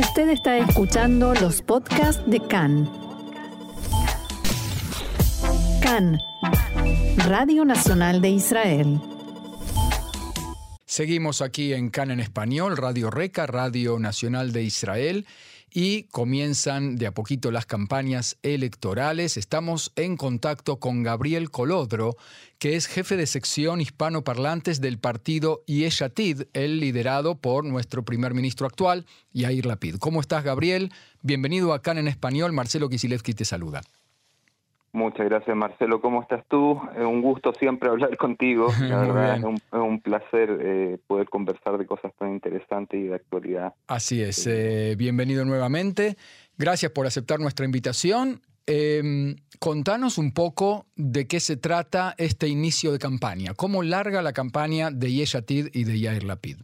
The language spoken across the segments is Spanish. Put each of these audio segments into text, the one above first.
Usted está escuchando los podcasts de CAN. CAN, Radio Nacional de Israel. Seguimos aquí en CAN en español, Radio Reca, Radio Nacional de Israel y comienzan de a poquito las campañas electorales. Estamos en contacto con Gabriel Colodro, que es jefe de sección hispanoparlantes del partido Yeshatid, el liderado por nuestro primer ministro actual, Yair Lapid. ¿Cómo estás, Gabriel? Bienvenido a Can en Español. Marcelo Kisilevsky te saluda. Muchas gracias, Marcelo. ¿Cómo estás tú? Es un gusto siempre hablar contigo. La verdad, es un, placer eh, poder conversar de cosas tan interesantes y de actualidad. Así es. Eh, bienvenido nuevamente. Gracias por aceptar nuestra invitación. Em, contanos un poco de qué se trata este inicio de campaña. ¿Cómo larga la campaña de Yeshatid y de Yair Lapid?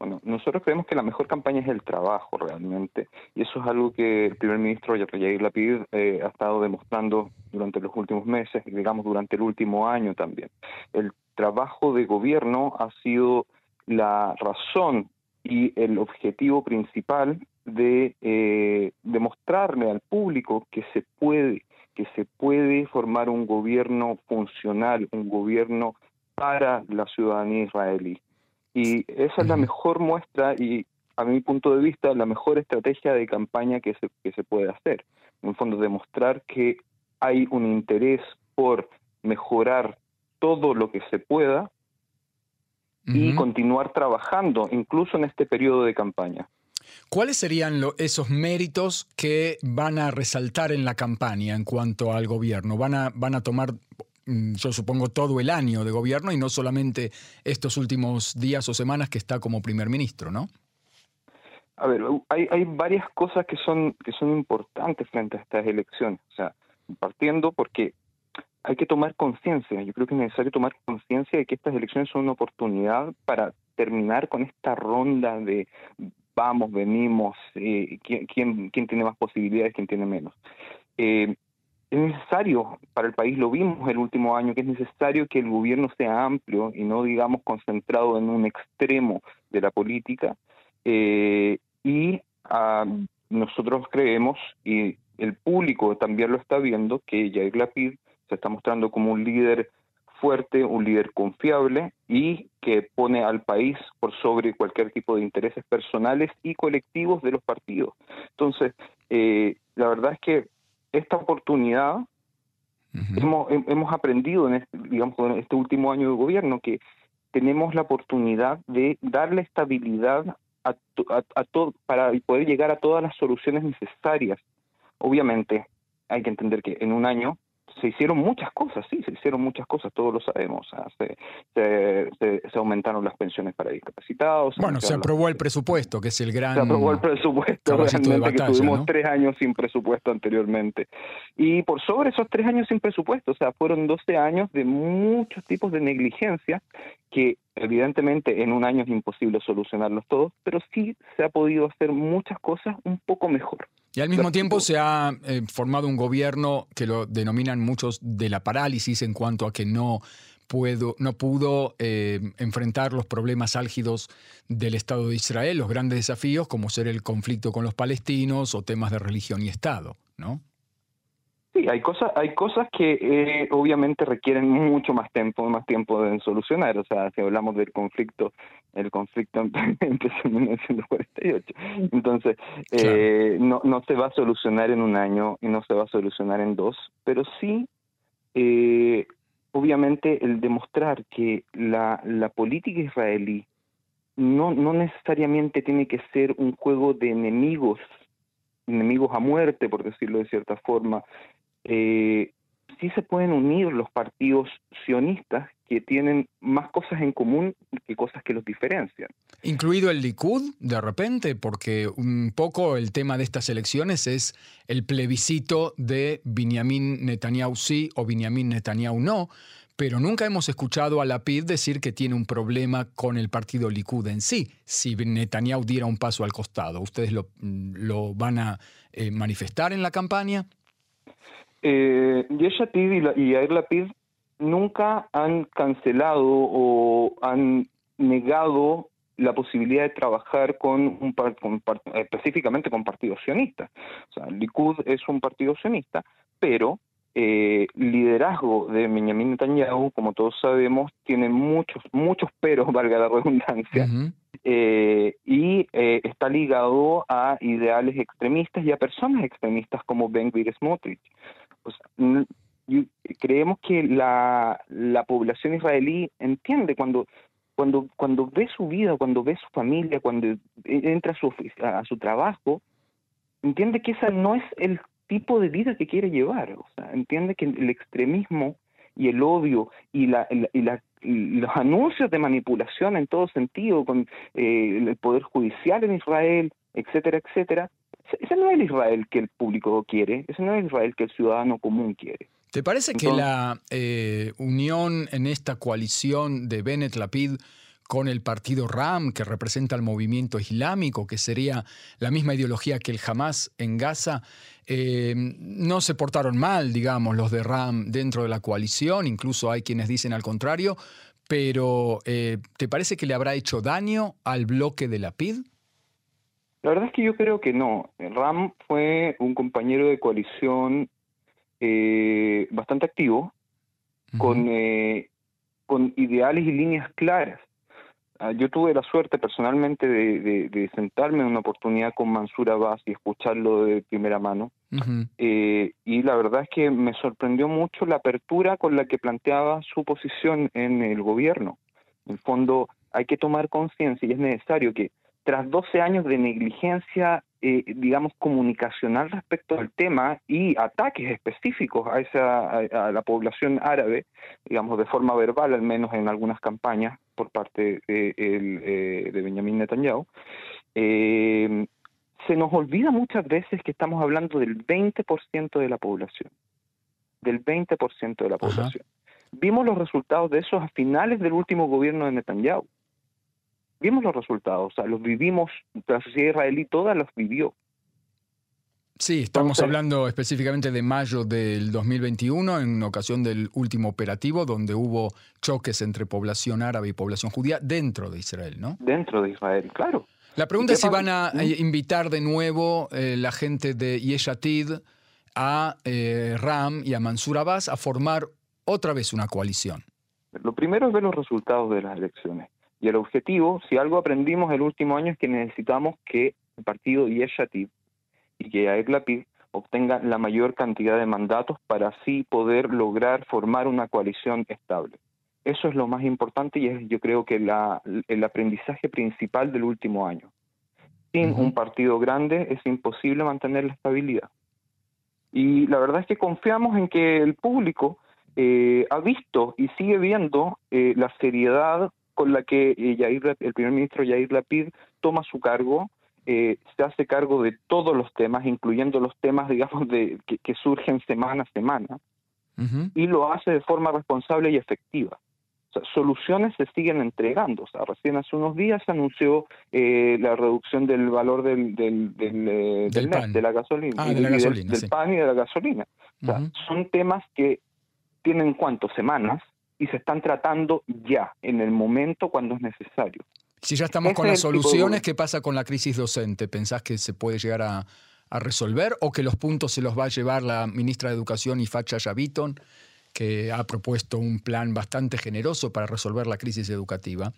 Bueno, nosotros creemos que la mejor campaña es el trabajo realmente, y eso es algo que el primer ministro Yair Lapid eh, ha estado demostrando durante los últimos meses, digamos durante el último año también. El trabajo de gobierno ha sido la razón y el objetivo principal de eh, demostrarle al público que se puede, que se puede formar un gobierno funcional, un gobierno para la ciudadanía israelí. Y esa es la mejor muestra y, a mi punto de vista, la mejor estrategia de campaña que se, que se puede hacer. En fondo, demostrar que hay un interés por mejorar todo lo que se pueda y continuar trabajando, incluso en este periodo de campaña. ¿Cuáles serían esos méritos que van a resaltar en la campaña en cuanto al gobierno? ¿Van a, van a tomar yo supongo, todo el año de gobierno y no solamente estos últimos días o semanas que está como primer ministro, ¿no? A ver, hay, hay varias cosas que son, que son importantes frente a estas elecciones. O sea, partiendo porque hay que tomar conciencia. Yo creo que es necesario tomar conciencia de que estas elecciones son una oportunidad para terminar con esta ronda de vamos, venimos, eh, quién, quién, quién, tiene más posibilidades, quién tiene menos. Eh, es necesario para el país, lo vimos el último año, que es necesario que el gobierno sea amplio y no, digamos, concentrado en un extremo de la política. Eh, y ah, nosotros creemos, y el público también lo está viendo, que Jair Lapid se está mostrando como un líder fuerte, un líder confiable y que pone al país por sobre cualquier tipo de intereses personales y colectivos de los partidos. Entonces, eh, la verdad es que esta oportunidad hemos, hemos aprendido en este, digamos, en este último año de gobierno que tenemos la oportunidad de darle estabilidad a, a, a todo para poder llegar a todas las soluciones necesarias. Obviamente, hay que entender que en un año se hicieron muchas cosas, sí, se hicieron muchas cosas, todos lo sabemos. se, se, aumentaron las pensiones para discapacitados. Bueno, se aprobó el presupuesto, que es el gran. Se aprobó el presupuesto, realmente, que tuvimos tres años sin presupuesto anteriormente. Y por sobre esos tres años sin presupuesto, o sea, fueron 12 años de muchos tipos de negligencia que evidentemente en un año es imposible solucionarlos todos, pero sí se ha podido hacer muchas cosas un poco mejor. Y al mismo tiempo se ha eh, formado un gobierno que lo denominan muchos de la parálisis en cuanto a que no, puedo, no pudo eh, enfrentar los problemas álgidos del Estado de Israel, los grandes desafíos como ser el conflicto con los palestinos o temas de religión y Estado, ¿no? Sí, hay cosas, hay cosas que eh, obviamente requieren mucho más tiempo, más tiempo de solucionar. O sea, si hablamos del conflicto, el conflicto empezó en 1948. Entonces, eh, no, no se va a solucionar en un año y no se va a solucionar en dos, pero sí, eh, obviamente, el demostrar que la, la política israelí no, no necesariamente tiene que ser un juego de enemigos enemigos a muerte, por decirlo de cierta forma, eh, sí se pueden unir los partidos sionistas que tienen más cosas en común que cosas que los diferencian. Incluido el Likud, de repente, porque un poco el tema de estas elecciones es el plebiscito de Benjamin Netanyahu sí o Benjamin Netanyahu no, pero nunca hemos escuchado a Lapid decir que tiene un problema con el partido Likud en sí. Si Netanyahu diera un paso al costado, ¿ustedes lo, lo van a eh, manifestar en la campaña? Eh, Yeshatid y, y Yair Lapid nunca han cancelado o han negado la posibilidad de trabajar con un con, específicamente con partidos sionistas. O sea, Likud es un partido sionista, pero eh, liderazgo de Benjamin Netanyahu, como todos sabemos, tiene muchos, muchos peros, valga la redundancia, eh, y eh, está ligado a ideales extremistas y a personas extremistas como Ben Gvir Smotrich. Creemos que la, la población israelí entiende cuando cuando, cuando ve su vida, cuando ve su familia, cuando entra a su, a su trabajo, entiende que esa no es el tipo de vida que quiere llevar. O sea, entiende que el extremismo y el odio y, la, y, los anuncios de manipulación en todo sentido con eh, el poder judicial en Israel, etcétera, etcétera, ese no es el Israel que el público quiere, ese no es el Israel que el ciudadano común quiere. ¿Te parece que la eh, unión en esta coalición de Bennett Lapid con el partido RAM, que representa al movimiento islámico, que sería la misma ideología que el Hamas en Gaza, eh, no se portaron mal, digamos, los de RAM dentro de la coalición, incluso hay quienes dicen al contrario, pero eh, ¿te parece que le habrá hecho daño al bloque de la PID? La verdad es que yo creo que no. RAM fue un compañero de coalición eh, bastante activo, con, con ideales y líneas claras. Ah, yo tuve la suerte personalmente de, sentarme en una oportunidad con Mansur Abbas y escucharlo de primera mano. Eh, y la verdad es que me sorprendió mucho la apertura con la que planteaba su posición en el gobierno. En el fondo, hay que tomar conciencia y es necesario que tras 12 años de negligencia, eh, digamos, comunicacional respecto al tema y ataques específicos a, esa, a, la población árabe, digamos, de forma verbal, al menos en algunas campañas por parte de, eh, de Benjamín Netanyahu, eh, se nos olvida muchas veces que estamos hablando del 20% de la población, del 20% de la población. Vimos los resultados de eso a finales del último gobierno de Netanyahu vimos los resultados, o sea, los vivimos, la sociedad israelí toda los vivió. Sí, estamos hablando específicamente de mayo del 2021, en ocasión del último operativo, donde hubo choques entre población árabe y población judía dentro de Israel, ¿no? Dentro de Israel, claro. La pregunta es si van a eh, invitar de nuevo eh, la gente de Yeshatid a eh, Ram y a Mansur Abbas a formar otra vez una coalición. Lo primero es ver los resultados de las elecciones. Y el objetivo, si algo aprendimos el último año, es que necesitamos que el partido Yeshatib y que Yair Lapid obtenga la mayor cantidad de mandatos para así poder lograr formar una coalición estable. Eso es lo más importante y es yo creo que la, el aprendizaje principal del último año. Sin un partido grande es imposible mantener la estabilidad. Y la verdad es que confiamos en que el público eh, ha visto y sigue viendo eh, la seriedad con la que eh, el primer ministro Yair Lapid toma su cargo, eh, se hace cargo de todos los temas, incluyendo los temas, digamos, de, que, surgen semana a semana, y lo hace de forma responsable y efectiva. soluciones se siguen entregando. O sea, recién hace unos días se anunció eh, la reducción del valor del, del, del, de la gasolina, ah, del, pan y de la gasolina. O sea, son temas que tienen cuánto, semanas, y se están tratando ya, en el momento cuando es necesario. Si ya estamos con las soluciones, ¿qué pasa con la crisis docente? ¿Pensás que se puede llegar a, resolver o que los puntos se los va a llevar la ministra de Educación, Ifacha Yaviton, que ha propuesto un plan bastante generoso para resolver la crisis educativa?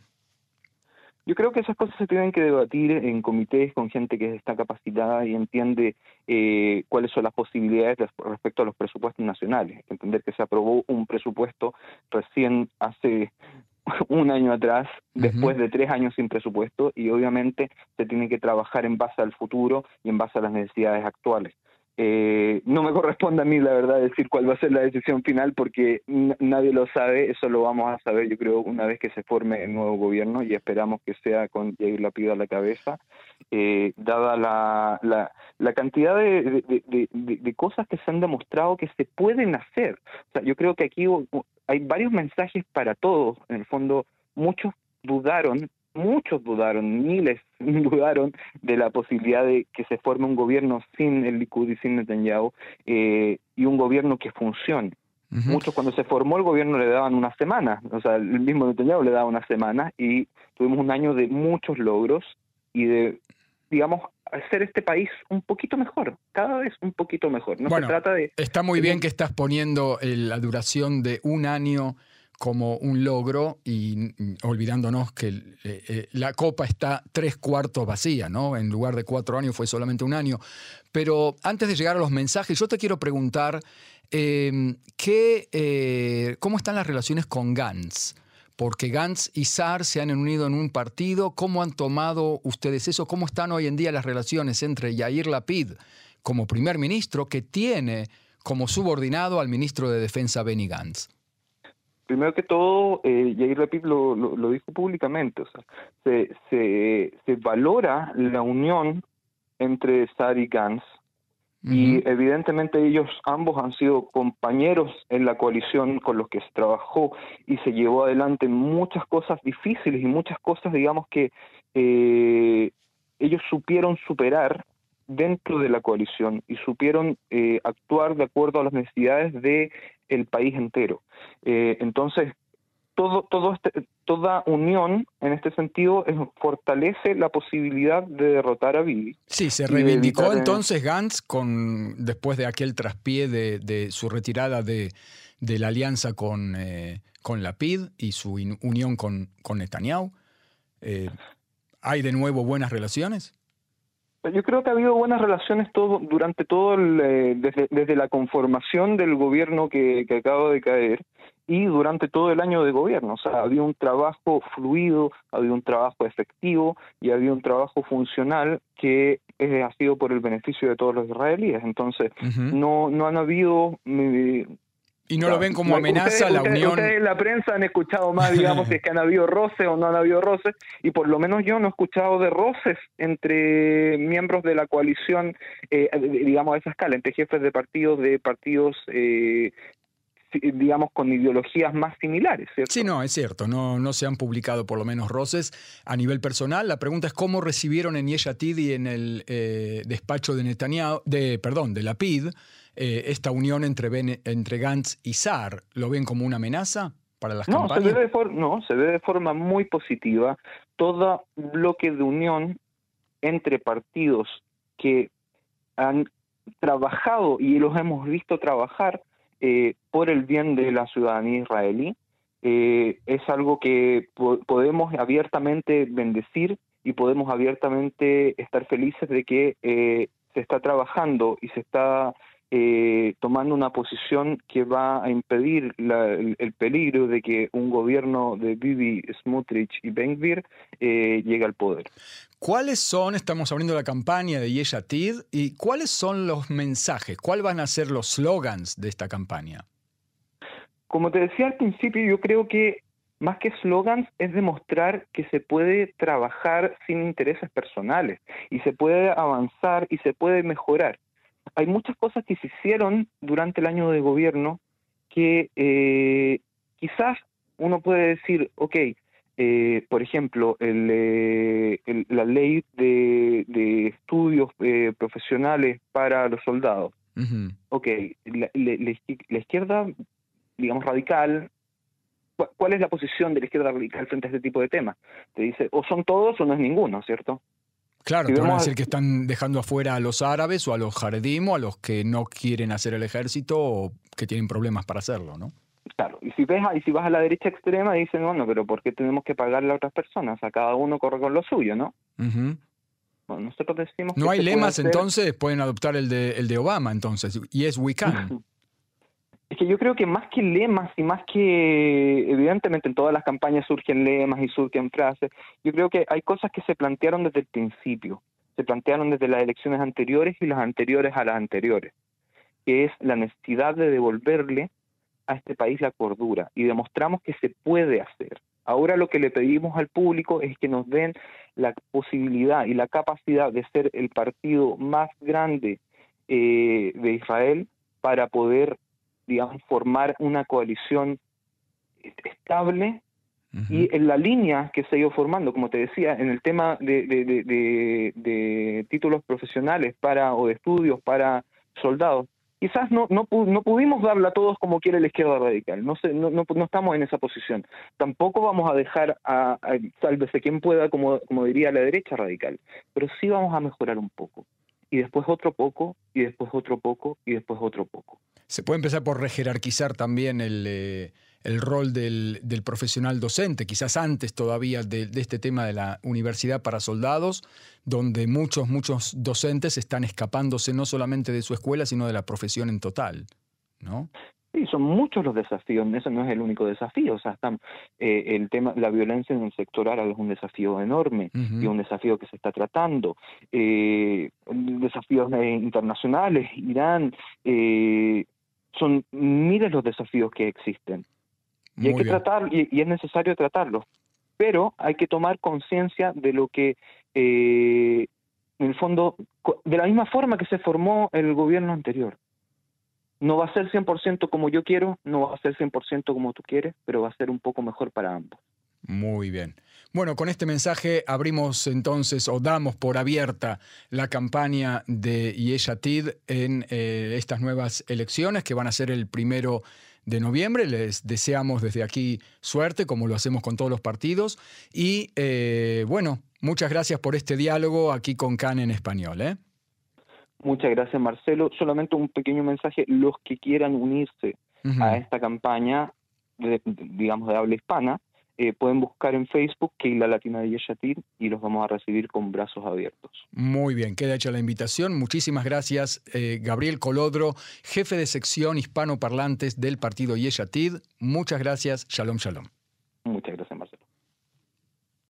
Yo creo que esas cosas se tienen que debatir en comités con gente que está capacitada y entiende eh, cuáles son las posibilidades respecto a los presupuestos nacionales. Hay que entender que se aprobó un presupuesto recién hace un año atrás, después de tres años sin presupuesto, y obviamente se tiene que trabajar en base al futuro y en base a las necesidades actuales. Eh, no me corresponde a mí, la verdad, decir cuál va a ser la decisión final porque nadie lo sabe. Eso lo vamos a saber, yo creo, una vez que se forme el nuevo gobierno y esperamos que sea con Jair Lapid a la cabeza, eh, dada la, la, la cantidad de, de, de, cosas que se han demostrado que se pueden hacer. O sea, yo creo que aquí hay varios mensajes para todos. En el fondo, muchos dudaron muchos dudaron, miles dudaron de la posibilidad de que se forme un gobierno sin el Likud y sin Netanyahu eh, y un gobierno que funcione. Muchos cuando se formó el gobierno le daban una semana, o sea, el mismo Netanyahu le daba una semana y tuvimos un año de muchos logros y de, digamos, hacer este país un poquito mejor, cada vez un poquito mejor. No se trata de... Está muy bien que estás poniendo la duración de un año como un logro y olvidándonos que eh, eh, la copa está tres cuartos vacía, ¿no? En lugar de cuatro años fue solamente un año. Pero antes de llegar a los mensajes, yo te quiero preguntar em, eh, ¿cómo están las relaciones con Gantz? Porque Gantz y Saar se han unido en un partido. ¿Cómo han tomado ustedes eso? ¿Cómo están hoy en día las relaciones entre Yair Lapid como primer ministro, que tiene como subordinado al ministro de Defensa Benny Gantz? Primero que todo, eh, Yair Rapid lo, lo, dijo públicamente, o sea, se, se, se valora la unión entre Sar y Gantz, y evidentemente ellos ambos han sido compañeros en la coalición con los que se trabajó y se llevó adelante muchas cosas difíciles y muchas cosas, digamos, que eh, ellos supieron superar dentro de la coalición y supieron eh, actuar de acuerdo a las necesidades de el país entero. Eh, entonces, todo, todo este, toda unión en este sentido fortalece la posibilidad de derrotar a Bibi. Sí, se reivindicó entonces Gantz con después de aquel traspié de, su retirada de, la alianza con, eh, con la PID y su unión con, con Netanyahu. ¿Hay de nuevo buenas relaciones? Yo creo que ha habido buenas relaciones todo, durante todo, el, eh, desde, desde, la conformación del gobierno que, que acaba de caer y durante todo el año de gobierno. O sea, había un trabajo fluido, había un trabajo efectivo y había un trabajo funcional que eh, ha sido por el beneficio de todos los israelíes. Entonces, no, no han habido y no lo ven como amenaza la unión. Ustedes en la prensa han escuchado más, digamos, si es que han habido roces o no han habido roces, y por lo menos yo no he escuchado de roces entre miembros de la coalición, eh, digamos, a esa escala, entre jefes de partidos, de partidos eh, digamos, con ideologías más similares. ¿cierto? Sí, no, es cierto, no, no se han publicado por lo menos roces a nivel personal. La pregunta es cómo recibieron en Yeshatid y en el eh, despacho de Netanyahu, de, perdón, de la PID, eh, esta unión entre, entre Gantz y Saar? ¿Lo ven como una amenaza para las no, campañas? Se ve de no, se ve de forma muy positiva. Todo bloque de unión entre partidos que han trabajado y los hemos visto trabajar eh, por el bien de la ciudadanía israelí. Eh, es algo que podemos abiertamente bendecir y podemos abiertamente estar felices de que se está trabajando y se está eh, tomando una posición que va a impedir el, peligro de que un gobierno de Bibi, Smotrich y Ben-Gvir eh, llegue al poder. ¿Cuáles son, estamos abriendo la campaña de Yeshatid, y cuáles son los mensajes, cuáles van a ser los slogans de esta campaña? Como te decía al principio, yo creo que más que slogans es demostrar que se puede trabajar sin intereses personales y se puede avanzar y se puede mejorar hay muchas cosas que se hicieron durante el año de gobierno que eh, quizás uno puede decir, ok, eh, por ejemplo, eh, la ley de, estudios profesionales para los soldados. Ok, la, izquierda, digamos, radical, ¿cuál es la posición de la izquierda radical frente a este tipo de temas? Te dice, o son todos o no es ninguno, ¿cierto? Claro, te van a decir que están dejando afuera a los árabes o a los jaredim o a los que no quieren hacer el ejército o que tienen problemas para hacerlo, ¿no? Claro, y si, ves, y si vas a la derecha extrema dicen, bueno, pero ¿por qué tenemos que pagarle a otras personas? A cada uno corre con lo suyo, ¿no? bueno, nosotros decimos ¿No hay lemas entonces? Pueden adoptar el de, el de Obama entonces, yes we can. Es que yo creo que más que lemas y más que, evidentemente en todas las campañas surgen lemas y surgen frases, yo creo que hay cosas que se plantearon desde el principio, se plantearon desde las elecciones anteriores y las anteriores a las anteriores, que es la necesidad de devolverle a este país la cordura y demostramos que se puede hacer. Ahora lo que le pedimos al público es que nos den la posibilidad y la capacidad de ser el partido más grande eh, de Israel para poder digamos, formar una coalición estable y en la línea que se ha ido formando, como te decía, en el tema de, de, títulos profesionales para o de estudios para soldados, quizás no, no, no pudimos darla a todos como quiere la izquierda radical, no, sé, no, no, estamos en esa posición. Tampoco vamos a dejar a, a sálvese quien pueda, como, como diría la derecha radical, pero sí vamos a mejorar un poco. Y después otro poco, y después otro poco, y después otro poco. Se puede empezar por rejerarquizar también el... Eh, el rol del, profesional docente, quizás antes todavía de, este tema de la universidad para soldados, donde muchos, muchos docentes están escapándose no solamente de su escuela, sino de la profesión en total, ¿no? Sí, son muchos los desafíos, eso no es el único desafío, o sea, están, eh, el tema, la violencia en el sector árabe es un desafío enorme y un desafío que se está tratando, eh, desafíos internacionales, Irán, son miles los desafíos que existen. Y hay que tratar, y, es necesario tratarlo. Pero hay que tomar conciencia de lo que, eh, en el fondo, de la misma forma que se formó el gobierno anterior. No va a ser 100% como yo quiero, no va a ser 100% como tú quieres, pero va a ser un poco mejor para ambos. Muy bien. Bueno, con este mensaje abrimos entonces o damos por abierta la campaña de Yeshatid en eh, estas nuevas elecciones que van a ser el primero de noviembre. Les deseamos desde aquí suerte, como lo hacemos con todos los partidos. Y eh, bueno, muchas gracias por este diálogo aquí con CAN en español. ¿eh? Muchas gracias, Marcelo. Solamente un pequeño mensaje. Los que quieran unirse a esta campaña, digamos, de habla hispana, eh, pueden buscar en Facebook la Latina de Yeshatir y los vamos a recibir con brazos abiertos. Muy bien, queda hecha la invitación. Muchísimas gracias, eh, Gabriel Colodro, jefe de sección hispanoparlantes del partido Yeshatid. Muchas gracias. Shalom, shalom. Muchas gracias.